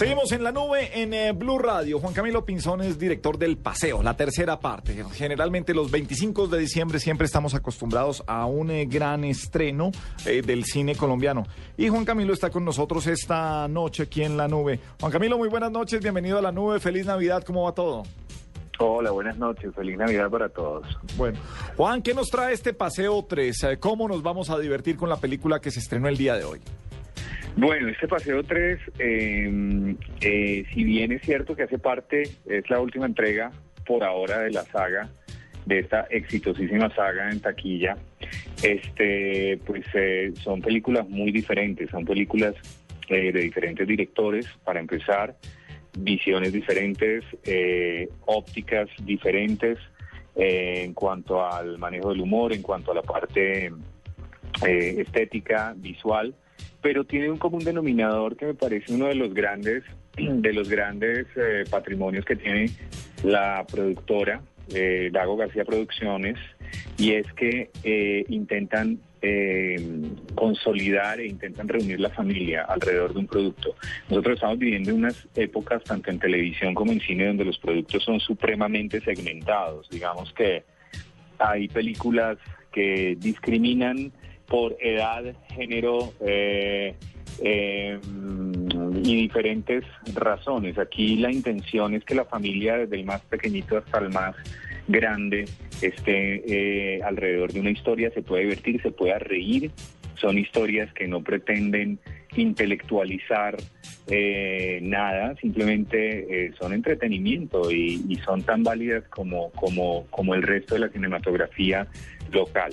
Seguimos en la nube en eh, Blue Radio. Juan Camilo Pinzón es director del Paseo, la tercera parte. Generalmente los 25 de diciembre siempre estamos acostumbrados a un eh, gran estreno eh, del cine colombiano. Y Juan Camilo está con nosotros esta noche aquí en la nube. Juan Camilo, muy buenas noches, bienvenido a la nube, feliz Navidad, ¿cómo va todo? Hola, buenas noches, feliz Navidad para todos. Bueno, Juan, ¿qué nos trae este Paseo 3? ¿Cómo nos vamos a divertir con la película que se estrenó el día de hoy? Bueno, este Paseo 3, em, eh, si bien es cierto que hace parte, es la última entrega por ahora de la saga, de esta exitosísima saga en taquilla, este, pues eh, son películas muy diferentes, son películas eh, de diferentes directores, para empezar, visiones diferentes, ópticas diferentes en cuanto al manejo del humor, en cuanto a la parte estética, visual pero tiene un común denominador que me parece uno de los grandes, de los grandes eh, patrimonios que tiene la productora eh, Dago García Producciones, y es que eh, intentan consolidar e intentan reunir la familia alrededor de un producto. Nosotros estamos viviendo unas épocas, tanto en televisión como en cine, donde los productos son supremamente segmentados. Digamos que hay películas que discriminan por edad, género eh, eh, y diferentes razones. Aquí la intención es que la familia, desde el más pequeñito hasta el más grande, esté eh, alrededor de una historia, se pueda divertir, se pueda reír. Son historias que no pretenden intelectualizar nada, simplemente son entretenimiento y, y, son tan válidas como, como, como el resto de la cinematografía local.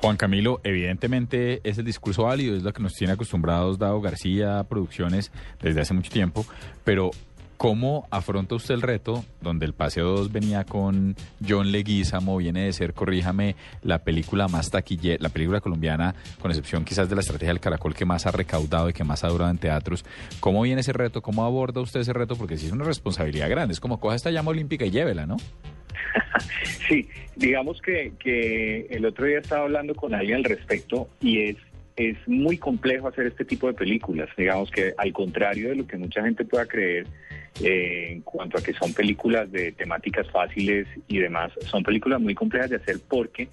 Juan Camilo, evidentemente es el discurso válido, es lo que nos tiene acostumbrados Dado García Producciones desde hace mucho tiempo, pero ¿cómo afronta usted el reto donde el Paseo 2 venía con John Leguizamo, viene de ser, corríjame, la película más taquillera, la película colombiana, con excepción quizás de la estrategia del caracol que más ha recaudado y que más ha durado en teatros? ¿Cómo viene ese reto? ¿Cómo aborda usted ese reto? Porque sí es una responsabilidad grande, es como coja esta llama olímpica y llévela, ¿no? sí, digamos que, que el otro día estaba hablando con alguien al respecto y es es muy complejo hacer este tipo de películas. Digamos que al contrario de lo que mucha gente pueda creer eh, en cuanto a que son películas de temáticas fáciles y demás, son películas muy complejas de hacer porque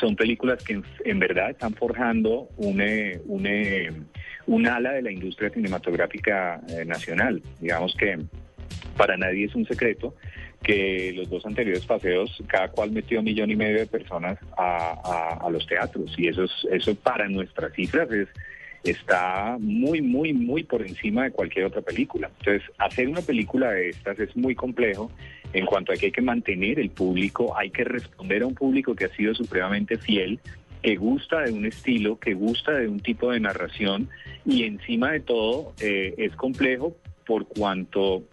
son películas que en, verdad están forjando un, eh, un, eh, un ala de la industria cinematográfica nacional. Digamos que para nadie es un secreto que los dos anteriores paseos, cada cual metió un millón y medio de personas a, los teatros. Y eso, es, eso para nuestras cifras es, está muy, muy, muy por encima de cualquier otra película. Entonces, hacer una película de estas es muy complejo en cuanto a que hay que mantener el público, hay que responder a un público que ha sido supremamente fiel que gusta de un estilo, que gusta de un tipo de narración y encima de todo eh, es complejo por cuanto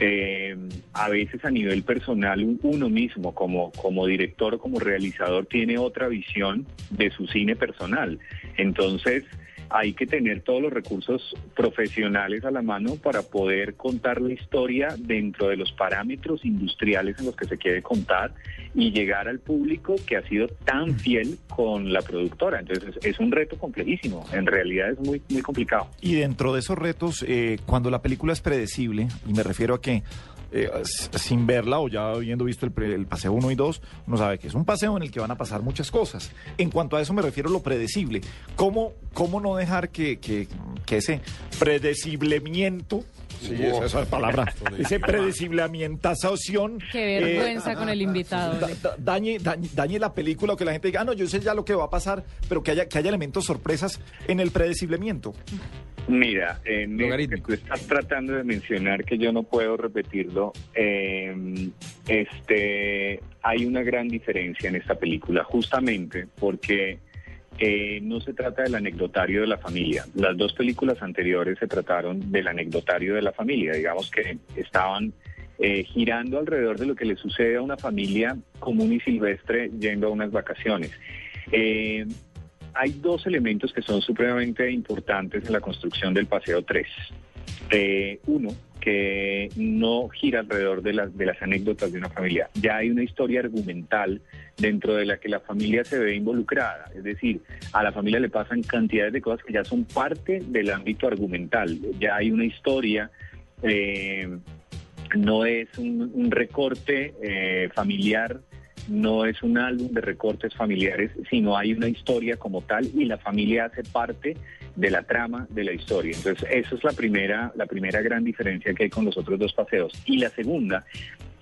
eh, a veces a nivel personal uno mismo como, como director como realizador tiene otra visión de su cine personal. Entonces, hay que tener todos los recursos profesionales a la mano para poder contar la historia dentro de los parámetros industriales en los que se quiere contar y llegar al público que ha sido tan fiel con la productora. Entonces es un reto complejísimo, en realidad es muy, muy complicado. Y dentro de esos retos, eh, cuando la película es predecible, y me refiero a que eh, sin verla o ya habiendo visto el, paseo 1 y 2, uno sabe que es un paseo en el que van a pasar muchas cosas. En cuanto a eso me refiero a lo predecible. ¿Cómo, cómo no dejar que, que, que ese predeciblemiento Sí, esa es la palabra. Ese predeciblamientación. Qué vergüenza con el invitado. dañe, dañe, la película o que la gente diga, ah, no, yo sé ya lo que va a pasar, pero que haya, que haya elementos sorpresas en el predeciblemiento. Mira, en que tú estás tratando de mencionar que yo no puedo repetirlo, em, este, hay una gran diferencia en esta película, justamente porque eh, no se trata del anecdotario de la familia. Las dos películas anteriores se trataron del anecdotario de la familia, digamos que estaban eh, girando alrededor de lo que le sucede a una familia común y silvestre yendo a unas vacaciones. Eh, hay dos elementos que son supremamente importantes en la construcción del Paseo 3. uno, que no gira alrededor de las, de las anécdotas de una familia. Ya hay una historia argumental dentro de la que la familia se ve involucrada. Es decir, a la familia le pasan cantidades de cosas que ya son parte del ámbito argumental. Ya hay una historia. Eh, no es un, recorte eh, familiar no es un álbum de recortes familiares, sino hay una historia como tal y la familia hace parte de la trama de la historia. Entonces, esa es la primera, la primera gran diferencia que hay con los otros dos paseos. Y la segunda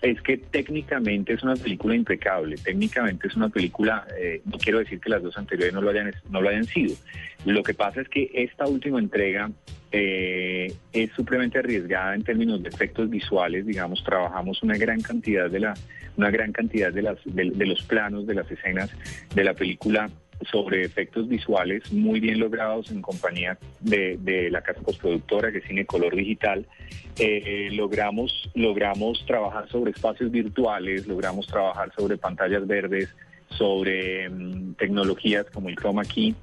es que técnicamente es una película impecable, técnicamente es una película, eh, no quiero decir que las dos anteriores no lo hayan, no lo hayan sido. Lo que pasa es que esta última entrega eh, es supremamente arriesgada en términos de efectos visuales, digamos, trabajamos una gran cantidad de la, una gran cantidad de las, de los planos, de las escenas de la película sobre efectos visuales muy bien logrados en compañía de, la casa postproductora que es Cine Color Digital. Eh, logramos, logramos trabajar sobre espacios virtuales, logramos trabajar sobre pantallas verdes, sobre mm, tecnologías como el chroma key,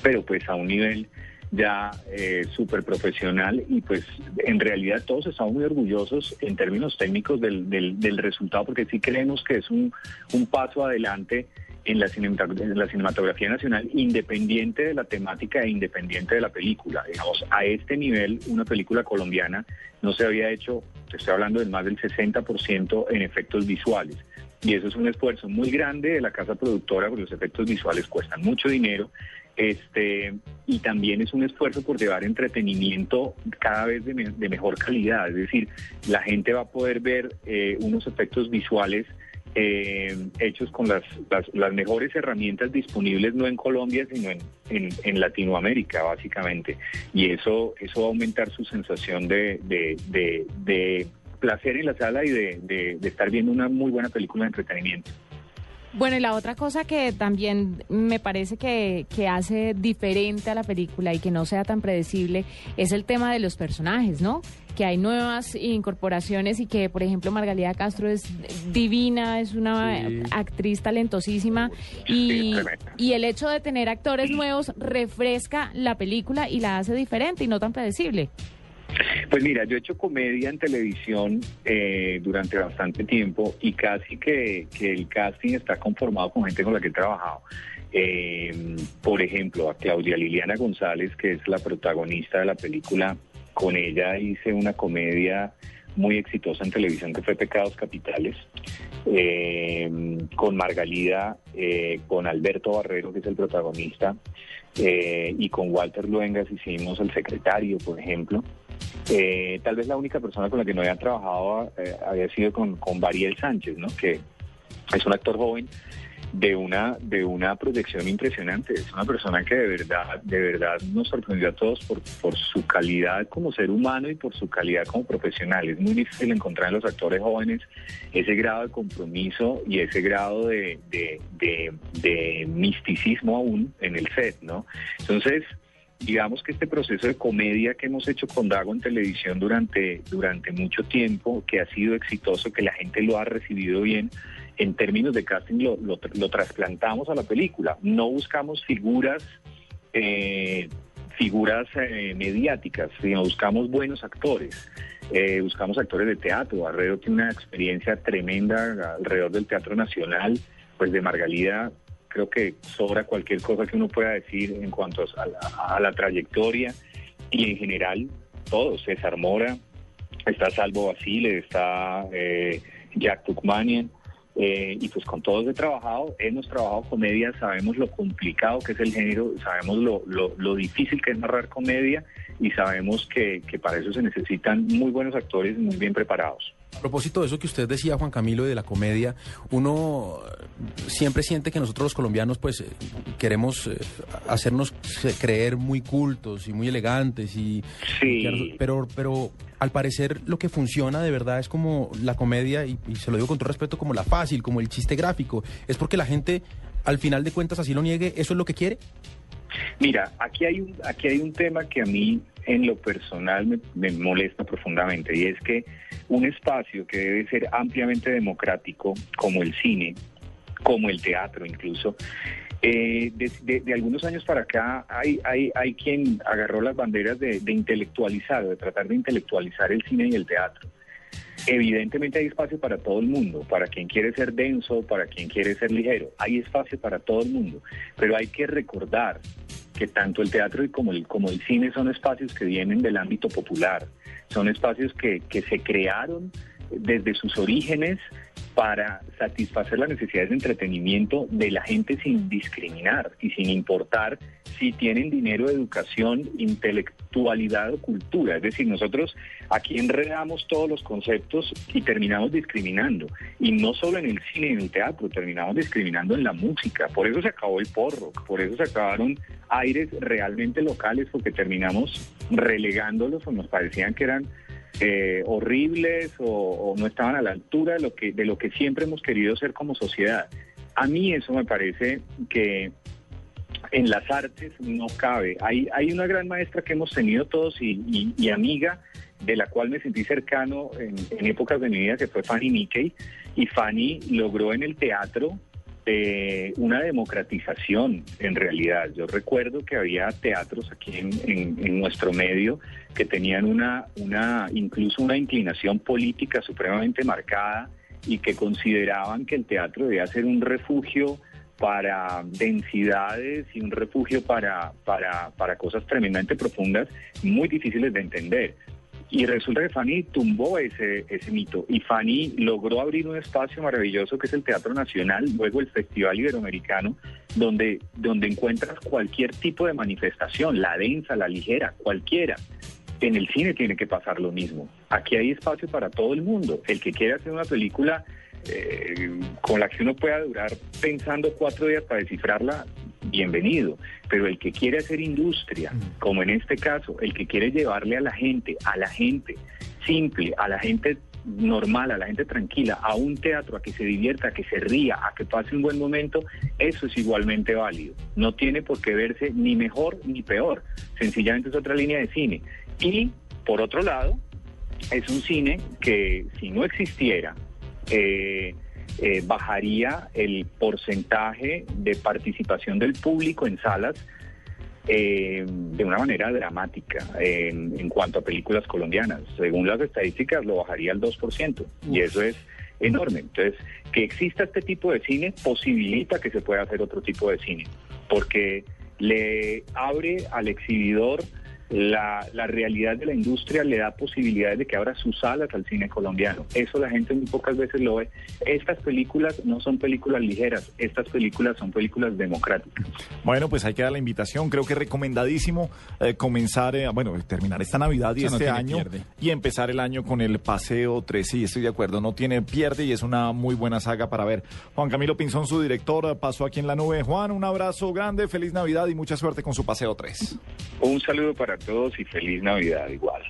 pero pues a un nivel ya eh, súper profesional y pues en realidad todos estamos muy orgullosos en términos técnicos del, del, resultado porque sí creemos que es un, un paso adelante en la, cinematografía nacional, independiente de la temática e independiente de la película. Digamos, a este nivel, una película colombiana no se había hecho, estoy hablando de más del 60% en efectos visuales. Y eso es un esfuerzo muy grande de la casa productora, porque los efectos visuales cuestan mucho dinero. Este, y también es un esfuerzo por llevar entretenimiento cada vez de, mejor calidad. Es decir, la gente va a poder ver eh, unos efectos visuales eh, hechos con las, las, mejores herramientas disponibles no en Colombia, sino en, en, Latinoamérica, básicamente. Y eso, eso va a aumentar su sensación de, de, placer en la sala y de estar viendo una muy buena película de entretenimiento. Bueno, y la otra cosa que también me parece que, que, hace diferente a la película y que no sea tan predecible es el tema de los personajes, ¿no? Que hay nuevas incorporaciones y que, por ejemplo, Margalida Castro es divina, es una actriz talentosísima y, y el hecho de tener actores nuevos refresca la película y la hace diferente y no tan predecible. Pues mira, yo he hecho comedia en televisión eh, durante bastante tiempo y casi que, el casting está conformado con gente con la que he trabajado. Eh, por ejemplo, a Claudia Liliana González, que es la protagonista de la película, con ella hice una comedia muy exitosa en televisión que fue Pecados Capitales, eh, con Margalida, con Alberto Barrero, que es el protagonista, y con Walter Luengas hicimos El Secretario, por ejemplo. Eh, tal vez la única persona con la que no había trabajado eh, había sido con, con Bariel Sánchez, ¿no? que es un actor joven de una de una proyección impresionante. Es una persona que de verdad de verdad nos sorprendió a todos por, por su calidad como ser humano y por su calidad como profesional. Es muy difícil encontrar en los actores jóvenes ese grado de compromiso y ese grado de, de, de, de misticismo aún en el set, ¿no? Entonces digamos que este proceso de comedia que hemos hecho con Dago en televisión durante, durante mucho tiempo, que ha sido exitoso, que la gente lo ha recibido bien, en términos de casting lo, trasplantamos a la película. No buscamos figuras, eh, figuras eh, mediáticas, sino buscamos buenos actores. Eh, buscamos actores de teatro. Barredo tiene una experiencia tremenda alrededor del Teatro Nacional, pues de Margalida creo que sobra cualquier cosa que uno pueda decir en cuanto a la, trayectoria y en general todo. César Mora, está Salvo Basile, está eh, Jack Tukmanian. Eh, y pues con todos he trabajado, hemos trabajado comedia, sabemos lo complicado que es el género, sabemos lo, lo, lo difícil que es narrar comedia y sabemos que, que para eso se necesitan muy buenos actores muy bien preparados. A propósito de eso que usted decía, Juan Camilo, de la comedia, uno siempre siente que nosotros los colombianos pues eh, queremos eh, hacernos creer muy cultos y muy elegantes y pero pero al parecer lo que funciona de verdad es como la comedia y, y, se lo digo con todo respeto como la fácil, como el chiste gráfico, es porque la gente al final de cuentas así lo niegue, eso es lo que quiere. Mira, aquí hay un aquí hay un tema que a mí en lo personal me, molesta profundamente y es que un espacio que debe ser ampliamente democrático, como el cine, como el teatro incluso, Eh, de, de, algunos años para acá hay, hay, hay quien agarró las banderas de, de intelectualizar, de tratar de intelectualizar el cine y el teatro. Evidentemente hay espacio para todo el mundo, para quien quiere ser denso, para quien quiere ser ligero, hay espacio para todo el mundo, pero hay que recordar que tanto el teatro y como el, como el cine son espacios que vienen del ámbito popular, son espacios que, que se crearon desde sus orígenes para satisfacer las necesidades de entretenimiento de la gente sin discriminar y sin importar si tienen dinero, educación, intelectualidad o cultura. Es decir, nosotros aquí enredamos todos los conceptos y terminamos discriminando. Y no solo en el cine y en el teatro, terminamos discriminando en la música. Por eso se acabó el porro, por eso se acabaron aires realmente locales, porque terminamos relegándolos o nos parecían que eran eh, horribles o, no estaban a la altura de lo que de lo que siempre hemos querido ser como sociedad. A mí eso me parece que en las artes no cabe. Hay, hay una gran maestra que hemos tenido todos y, amiga de la cual me sentí cercano en, en, épocas de mi vida, que fue Fanny Mickey. Y Fanny logró en el teatro eh, una democratización en realidad. Yo recuerdo que había teatros aquí en, nuestro medio que tenían una, una, incluso una inclinación política supremamente marcada y que consideraban que el teatro debía ser un refugio para densidades y un refugio para, para, para cosas tremendamente profundas, muy difíciles de entender. Y resulta que Fanny tumbó ese, ese mito y Fanny logró abrir un espacio maravilloso que es el Teatro Nacional, luego el Festival Iberoamericano, donde, donde encuentras cualquier tipo de manifestación, la densa, la ligera, cualquiera. En el cine tiene que pasar lo mismo. Aquí hay espacio para todo el mundo. El que quiera hacer una película eh, con la que uno pueda durar pensando cuatro días para descifrarla, bienvenido. Pero el que quiere hacer industria, como en este caso, el que quiere llevarle a la gente, a la gente simple, a la gente normal, a la gente tranquila, a un teatro, a que se divierta, a que se ría, a que pase un buen momento, eso es igualmente válido. No tiene por qué verse ni mejor ni peor. Sencillamente es otra línea de cine. Y, por otro lado, es un cine que si no existiera, eh, eh, bajaría el porcentaje de participación del público en salas eh, de una manera dramática en, cuanto a películas colombianas. Según las estadísticas, lo bajaría al 2%, y eso es enorme. Entonces, que exista este tipo de cine posibilita que se pueda hacer otro tipo de cine, porque le abre al exhibidor la, la, realidad de la industria le da posibilidades de que abra sus salas al cine colombiano. Eso la gente muy pocas veces lo ve. Estas películas no son películas ligeras, estas películas son películas democráticas. Bueno, pues hay que dar la invitación. Creo que es recomendadísimo eh, comenzar, eh, bueno, terminar esta Navidad y este año y empezar el año con el Paseo 3. Sí, estoy de acuerdo, no tiene pierde y es una muy buena saga para ver. Juan Camilo Pinzón, su director, pasó aquí en la nube. Juan, un abrazo grande, feliz Navidad y mucha suerte con su Paseo 3. Un saludo para todos y feliz Navidad igual.